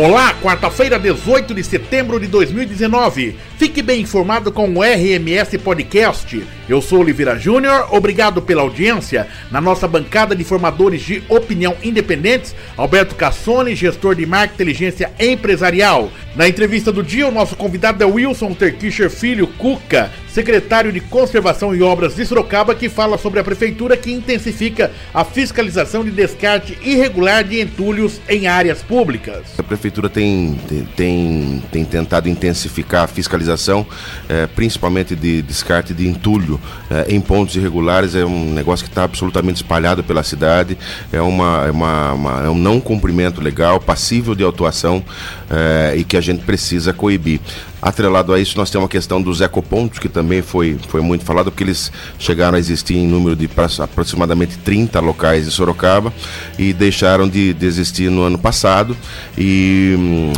Olá, quarta-feira, 18 de setembro de 2019. Fique bem informado com o RMS Podcast. Eu sou Oliveira Júnior, obrigado pela audiência. Na nossa bancada de formadores de opinião independentes, Alberto Cassone, gestor de marca inteligência empresarial. Na entrevista do dia, o nosso convidado é Wilson Terkischer Filho Cuca, secretário de Conservação e Obras de Sorocaba, que fala sobre a prefeitura que intensifica a fiscalização de descarte irregular de entulhos em áreas públicas. A prefeitura tem, tem, tem tentado intensificar a fiscalização, é, principalmente de descarte de entulho é, em pontos irregulares. É um negócio que está absolutamente espalhado pela cidade, é, uma, é, uma, uma, é um não cumprimento legal, passível de autuação é, e que a gente precisa coibir. Atrelado a isso, nós temos a questão dos ecopontos, que também foi, foi muito falado, porque eles chegaram a existir em número de aproximadamente 30 locais em Sorocaba e deixaram de, de existir no ano passado. E hum,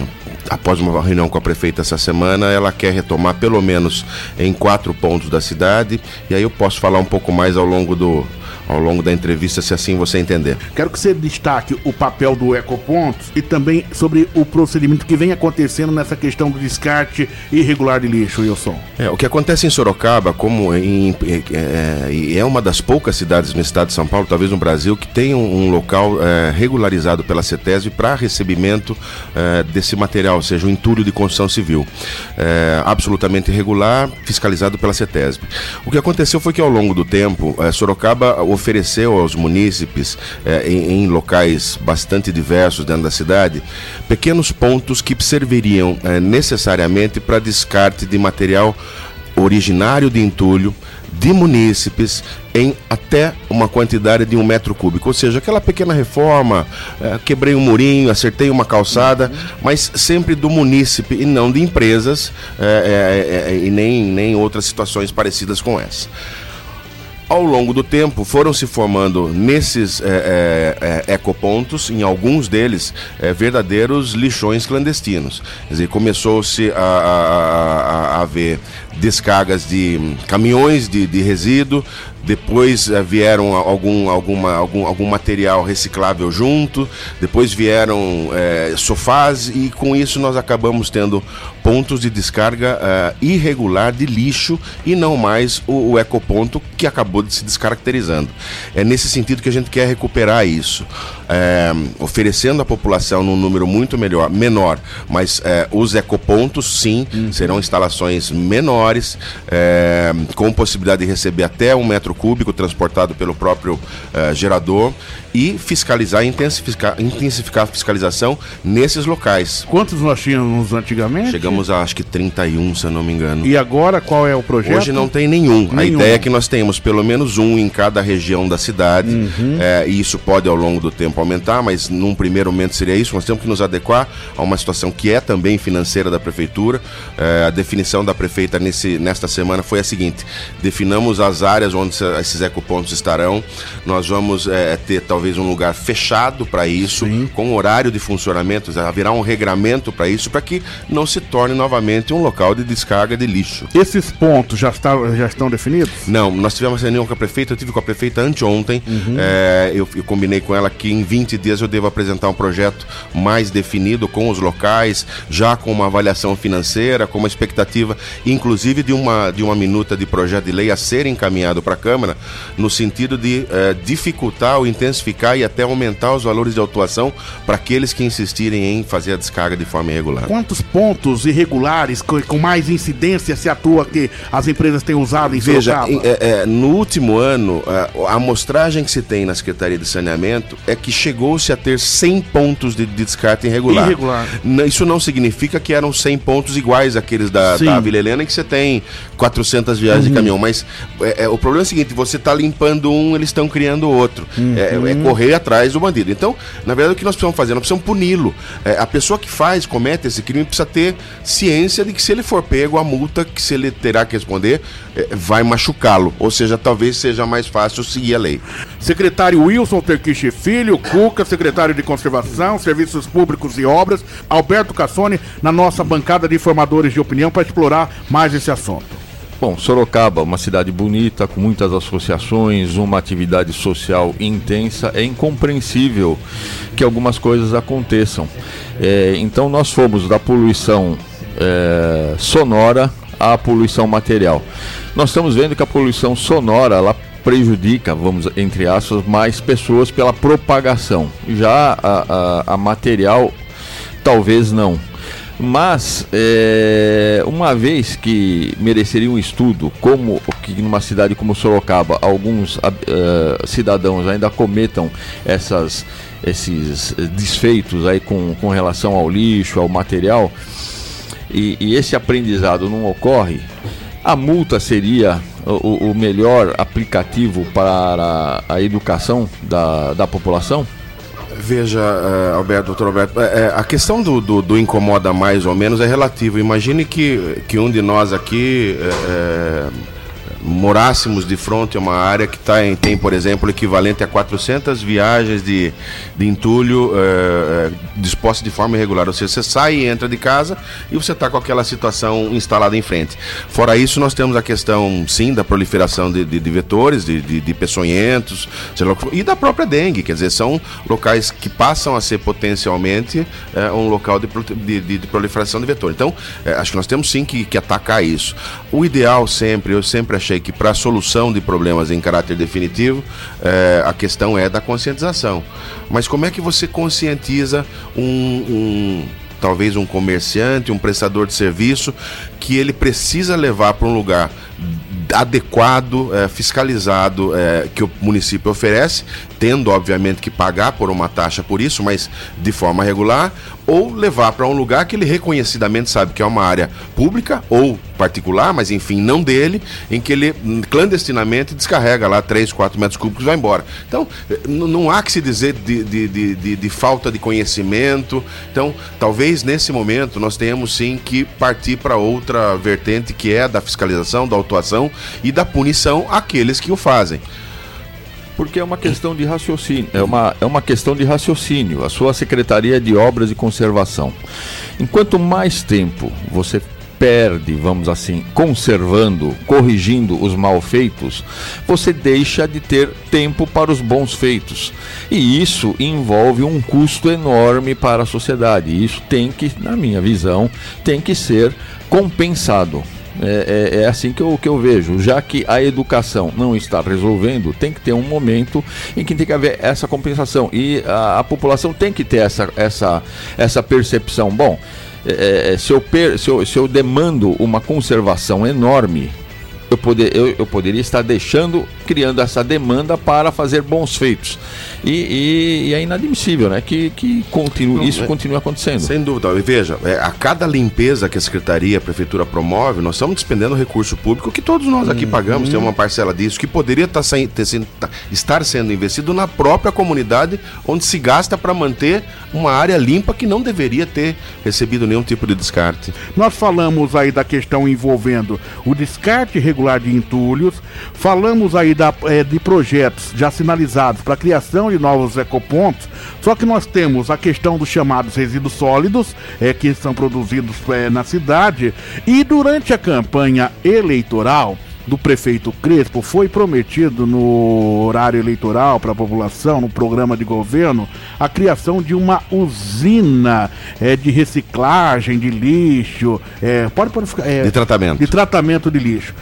após uma reunião com a prefeita essa semana, ela quer retomar pelo menos em quatro pontos da cidade. E aí eu posso falar um pouco mais ao longo do, ao longo da entrevista, se assim você entender. Quero que você destaque o papel do Ecopontos e também sobre o procedimento que vem acontecendo nessa questão do descarte irregular de lixo, Wilson. É, o que acontece em Sorocaba, como em, é, é, uma das poucas cidades no estado de São Paulo, talvez no Brasil, que tem um, um local é, regularizado pela CETESB para recebimento é, desse material, ou seja, o um entulho de construção civil. É, absolutamente irregular, fiscalizado pela CETESB. O que aconteceu foi que ao longo do tempo, é, Sorocaba ofereceu aos munícipes, eh, em, em, locais bastante diversos dentro da cidade, pequenos pontos que serviriam eh, necessariamente para descarte de material originário de entulho de munícipes em até uma quantidade de um metro cúbico. Ou seja, aquela pequena reforma, é, quebrei um murinho, acertei uma calçada, mas sempre do munícipe e não de empresas é, é, e nem, nem outras situações parecidas com essa ao longo do tempo foram se formando nesses é, é, ecopontos, em alguns deles, é, verdadeiros lixões clandestinos. Quer dizer, começou-se a, a, a, a haver descargas de caminhões de, de resíduo, depois eh, vieram algum, alguma, algum, algum material reciclável junto, depois vieram eh, sofás e com isso nós acabamos tendo pontos de descarga eh, irregular de lixo e não mais o, o, ecoponto que acabou de se descaracterizando. É nesse sentido que a gente quer recuperar isso, oferecendo à população num número muito melhor, menor, mas os ecopontos sim uhum. serão instalações menores, com possibilidade de receber até um metro cúbico transportado pelo próprio uh, gerador e fiscalizar, intensificar, intensificar a fiscalização nesses locais. Quantos nós tínhamos antigamente? Chegamos a acho que 31, se eu não me engano. E agora qual é o projeto? Hoje não tem nenhum. nenhum. A ideia é que nós tenhamos pelo menos um em cada região da cidade. Uhum. É, e isso pode ao longo do tempo aumentar, mas num primeiro momento seria isso. Nós temos que nos adequar a uma situação que é também financeira da prefeitura. É, a definição da prefeita nesse, nesta semana foi a seguinte: definamos as áreas onde esses ecopontos estarão. Nós vamos é, ter talvez um lugar fechado para isso, Sim. com horário de funcionamento, haverá um regramento para isso, para que não se torne novamente um local de descarga de lixo. Esses pontos já, está, já estão definidos? Não, nós tivemos reunião com a prefeita, eu tive com a prefeita anteontem, uhum. é, eu, eu combinei com ela que em 20 dias eu devo apresentar um projeto mais definido com os locais, já com uma avaliação financeira, com uma expectativa, inclusive de uma, de uma minuta de projeto de lei a ser encaminhado para a Câmara, no sentido de é, dificultar ou intensificar e até aumentar os valores de autuação para aqueles que insistirem em fazer a descarga de forma irregular. Quantos pontos irregulares com mais incidência se atua que as empresas têm usado em Veja, é, é, no último ano, a, a amostragem que se tem na Secretaria de Saneamento é que chegou-se a ter 100 pontos de, de descarte irregular. irregular. Isso não significa que eram 100 pontos iguais àqueles da, da Vila Helena, que você tem 400 viagens uhum. de caminhão, mas é, é, o problema é o seguinte, você está limpando um, eles estão criando outro. Uhum. É, é, correr atrás do bandido. Então, na verdade, o que nós precisamos fazer? Nós precisamos puni-lo. É, a pessoa que faz, comete esse crime, precisa ter ciência de que se ele for pego, a multa que se ele terá que responder é, vai machucá-lo. Ou seja, talvez seja mais fácil seguir a lei. Secretário Wilson Terquiche Filho, Cuca, secretário de Conservação, Serviços Públicos e Obras, Alberto Cassone, na nossa bancada de formadores de opinião para explorar mais esse assunto. Bom, Sorocaba, uma cidade bonita, com muitas associações, uma atividade social intensa, é incompreensível que algumas coisas aconteçam. É, então, nós fomos da poluição é, sonora à poluição material. Nós estamos vendo que a poluição sonora ela prejudica, vamos entre aspas, mais pessoas pela propagação. Já a, a, a material, talvez não. Mas, é, uma vez que mereceria um estudo, como que numa cidade como Sorocaba, alguns uh, cidadãos ainda cometam essas, esses desfeitos aí com, com relação ao lixo, ao material, e, e esse aprendizado não ocorre, a multa seria o, o melhor aplicativo para a educação da, da população? Veja, uh, Alberto, doutor Alberto, uh, a questão do, do, do, incomoda mais ou menos é relativo. Imagine que, que um de nós aqui. Morássemos de frente a uma área que tá em, tem, por exemplo, equivalente a 400 viagens de, de entulho é, dispostas de forma irregular. Ou seja, você sai e entra de casa e você está com aquela situação instalada em frente. Fora isso, nós temos a questão, sim, da proliferação de, de, de vetores, de, de, de peçonhentos, e da própria dengue. Quer dizer, são locais que passam a ser potencialmente é, um local de, de, de, proliferação de vetores. Então, é, acho que nós temos sim que, que atacar isso. O ideal sempre, eu sempre achei achei que para a solução de problemas em caráter definitivo, é, a questão é da conscientização. Mas como é que você conscientiza um, um talvez um comerciante, um prestador de serviço, que ele precisa levar para um lugar adequado, é, fiscalizado é, que o município oferece, tendo obviamente que pagar por uma taxa por isso, mas de forma regular, ou levar para um lugar que ele reconhecidamente sabe que é uma área pública ou particular, mas enfim, não dele, em que ele hum, clandestinamente descarrega lá 3, 4 metros cúbicos e vai embora. Então, eh, não há que se dizer de, de, de, de, falta de conhecimento. Então, talvez nesse momento nós tenhamos sim que partir para outra vertente que é da fiscalização, da autuação e da punição àqueles que o fazem porque é uma questão de raciocínio, é uma, é uma questão de raciocínio. A sua Secretaria de Obras e Conservação. Enquanto mais tempo você perde, vamos assim, conservando, corrigindo os mal feitos, você deixa de ter tempo para os bons feitos. E isso envolve um custo enorme para a sociedade. E isso tem que, na minha visão, tem que ser compensado. É, é, é, assim que eu, que eu vejo. Já que a educação não está resolvendo, tem que ter um momento em que tem que haver essa compensação. E a, a população tem que ter essa, essa, essa percepção. Bom, é, é se, eu per, se, eu, se eu demando uma conservação enorme, eu, poder, eu, eu poderia estar deixando, criando essa demanda para fazer bons feitos. E, e, e, é inadmissível, né? Que, que continue, Não, isso é, continue acontecendo. Sem dúvida. E veja, é, a cada limpeza que a Secretaria, a Prefeitura promove, nós estamos despendendo recurso público que todos nós aqui hum, pagamos, hum. tem uma parcela disso, que poderia estar, tá ter, tá, estar sendo investido na própria comunidade, onde se gasta para manter uma área limpa que não deveria ter recebido nenhum tipo de descarte. Nós falamos aí da questão envolvendo o descarte regular de entulhos, falamos aí da, é, de projetos já sinalizados para criação de novos ecopontos, só que nós temos a questão dos chamados resíduos sólidos, é, que são produzidos é, na cidade, e durante a campanha eleitoral, do prefeito Crespo foi prometido no horário eleitoral para a população, no programa de governo, a criação de uma usina é, de reciclagem de lixo, é, pode, pode ficar, é, de tratamento, de tratamento de lixo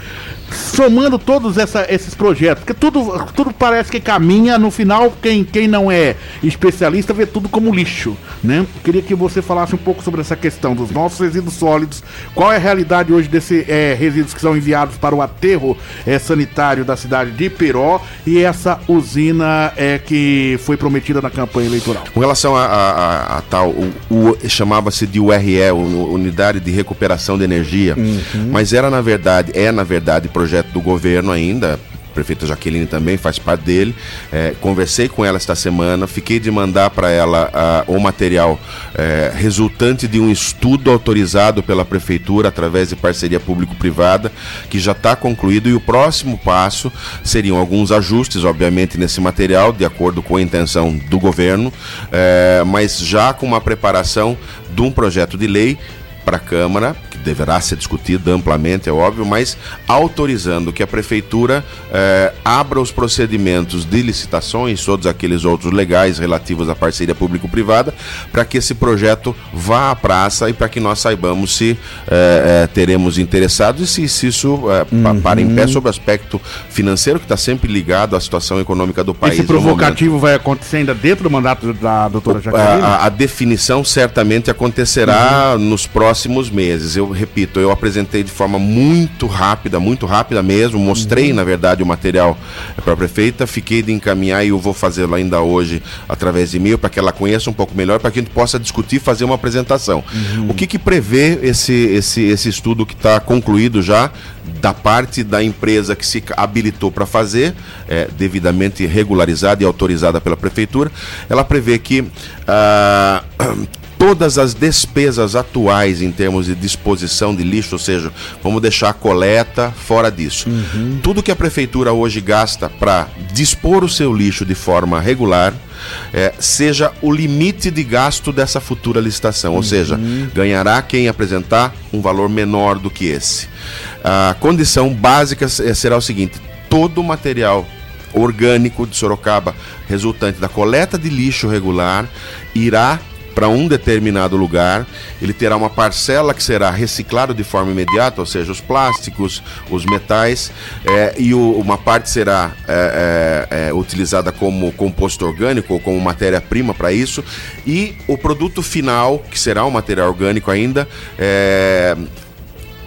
somando todos essa, esses projetos, porque tudo, tudo parece que caminha, no final, quem, quem não é especialista vê tudo como lixo, né? Queria que você falasse um pouco sobre essa questão dos nossos resíduos sólidos, qual é a realidade hoje desses é, resíduos que são enviados para o aterro é, sanitário da cidade de Peró e essa usina é, que foi prometida na campanha eleitoral. Com relação a, a, a tal, o, o chamava-se de URE, Unidade de Recuperação de Energia, uhum. mas era na verdade, é na verdade projeto do governo ainda, prefeita Jaqueline também faz parte dele. É, conversei com ela esta semana, fiquei de mandar para ela o material é, resultante de um estudo autorizado pela prefeitura através de parceria público-privada, que já está concluído. E o próximo passo seriam alguns ajustes, obviamente, nesse material, de acordo com a intenção do governo, é, mas já com uma preparação de um projeto de lei para a Câmara, que deverá ser discutida amplamente, é óbvio, mas autorizando que a prefeitura eh, abra os procedimentos de licitações, todos aqueles outros legais relativos à parceria público-privada, para que esse projeto vá à praça e para que nós saibamos se eh, eh, teremos interessados e se, se isso uhum. para em pé sobre o aspecto financeiro, que está sempre ligado à situação econômica do país. Esse provocativo vai acontecer ainda dentro do mandato da doutora Jaqueline? A, a definição certamente acontecerá uhum. nos próximos meses. Eu repito, eu apresentei de forma muito rápida, muito rápida mesmo, mostrei, uhum. na verdade, o material para a prefeita, fiquei de encaminhar e eu vou fazê-lo ainda hoje através de e-mail para que ela conheça um pouco melhor, para que a gente possa discutir e fazer uma apresentação. Uhum. O que, que prevê esse, esse, esse estudo que está concluído já da parte da empresa que se habilitou para fazer, é, devidamente regularizada e autorizada pela prefeitura, ela prevê que ah, todas as despesas atuais em termos de disposição de lixo, ou seja, vamos deixar a coleta fora disso. Uhum. Tudo que a prefeitura hoje gasta para dispor o seu lixo de forma regular, é, seja o limite de gasto dessa futura licitação, ou uhum. seja, ganhará quem apresentar um valor menor do que esse. A condição básica será o seguinte: todo o material orgânico de Sorocaba resultante da coleta de lixo regular irá para um determinado lugar, ele terá uma parcela que será reciclado de forma imediata, ou seja, os plásticos, os metais, é, e o, uma parte será é, é, utilizada como composto orgânico ou como matéria-prima para isso, e o produto final, que será um material orgânico ainda,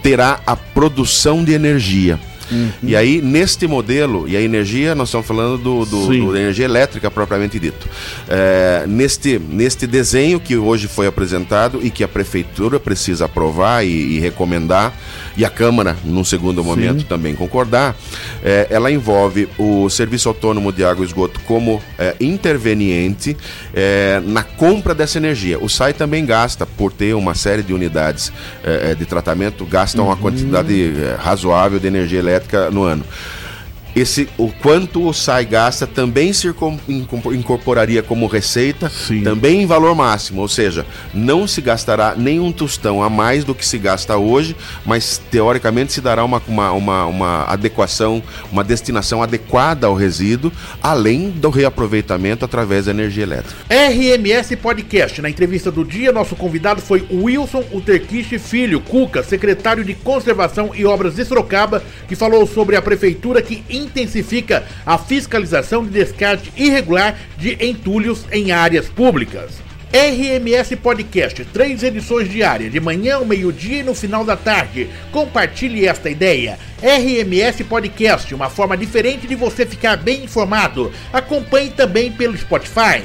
terá a produção de energia. Uhum. E aí, neste modelo, e a energia, nós estamos falando do, do, do energia elétrica propriamente dito. É, neste, neste desenho que hoje foi apresentado e que a prefeitura precisa aprovar e, e recomendar, e a Câmara, num segundo momento, Sim. também concordar, é, ela envolve o Serviço Autônomo de Água e Esgoto como é, interveniente é, na compra dessa energia. O SAI também gasta, por ter uma série de unidades é, é, de tratamento, gasta uhum. uma quantidade razoável de energia elétrica elétrica no ano esse o quanto o SAI gasta também se incorporaria como receita, Sim. também em valor máximo, ou seja, não se gastará nenhum tostão a mais do que se gasta hoje, mas teoricamente se dará uma, uma, uma, uma adequação, uma destinação adequada ao resíduo, além do reaproveitamento através da energia elétrica. RMS Podcast. Na entrevista do dia, nosso convidado foi Wilson Uterquiste Filho, Cuca, secretário de Conservação e Obras de Sorocaba, que falou sobre a prefeitura que intensifica a fiscalização de descarte irregular de entulhos em áreas públicas. RMS Podcast, três edições diárias, de manhã, ao meio-dia e no final da tarde. Compartilhe esta ideia. RMS Podcast, uma forma diferente de você ficar bem informado. Acompanhe também pelo Spotify.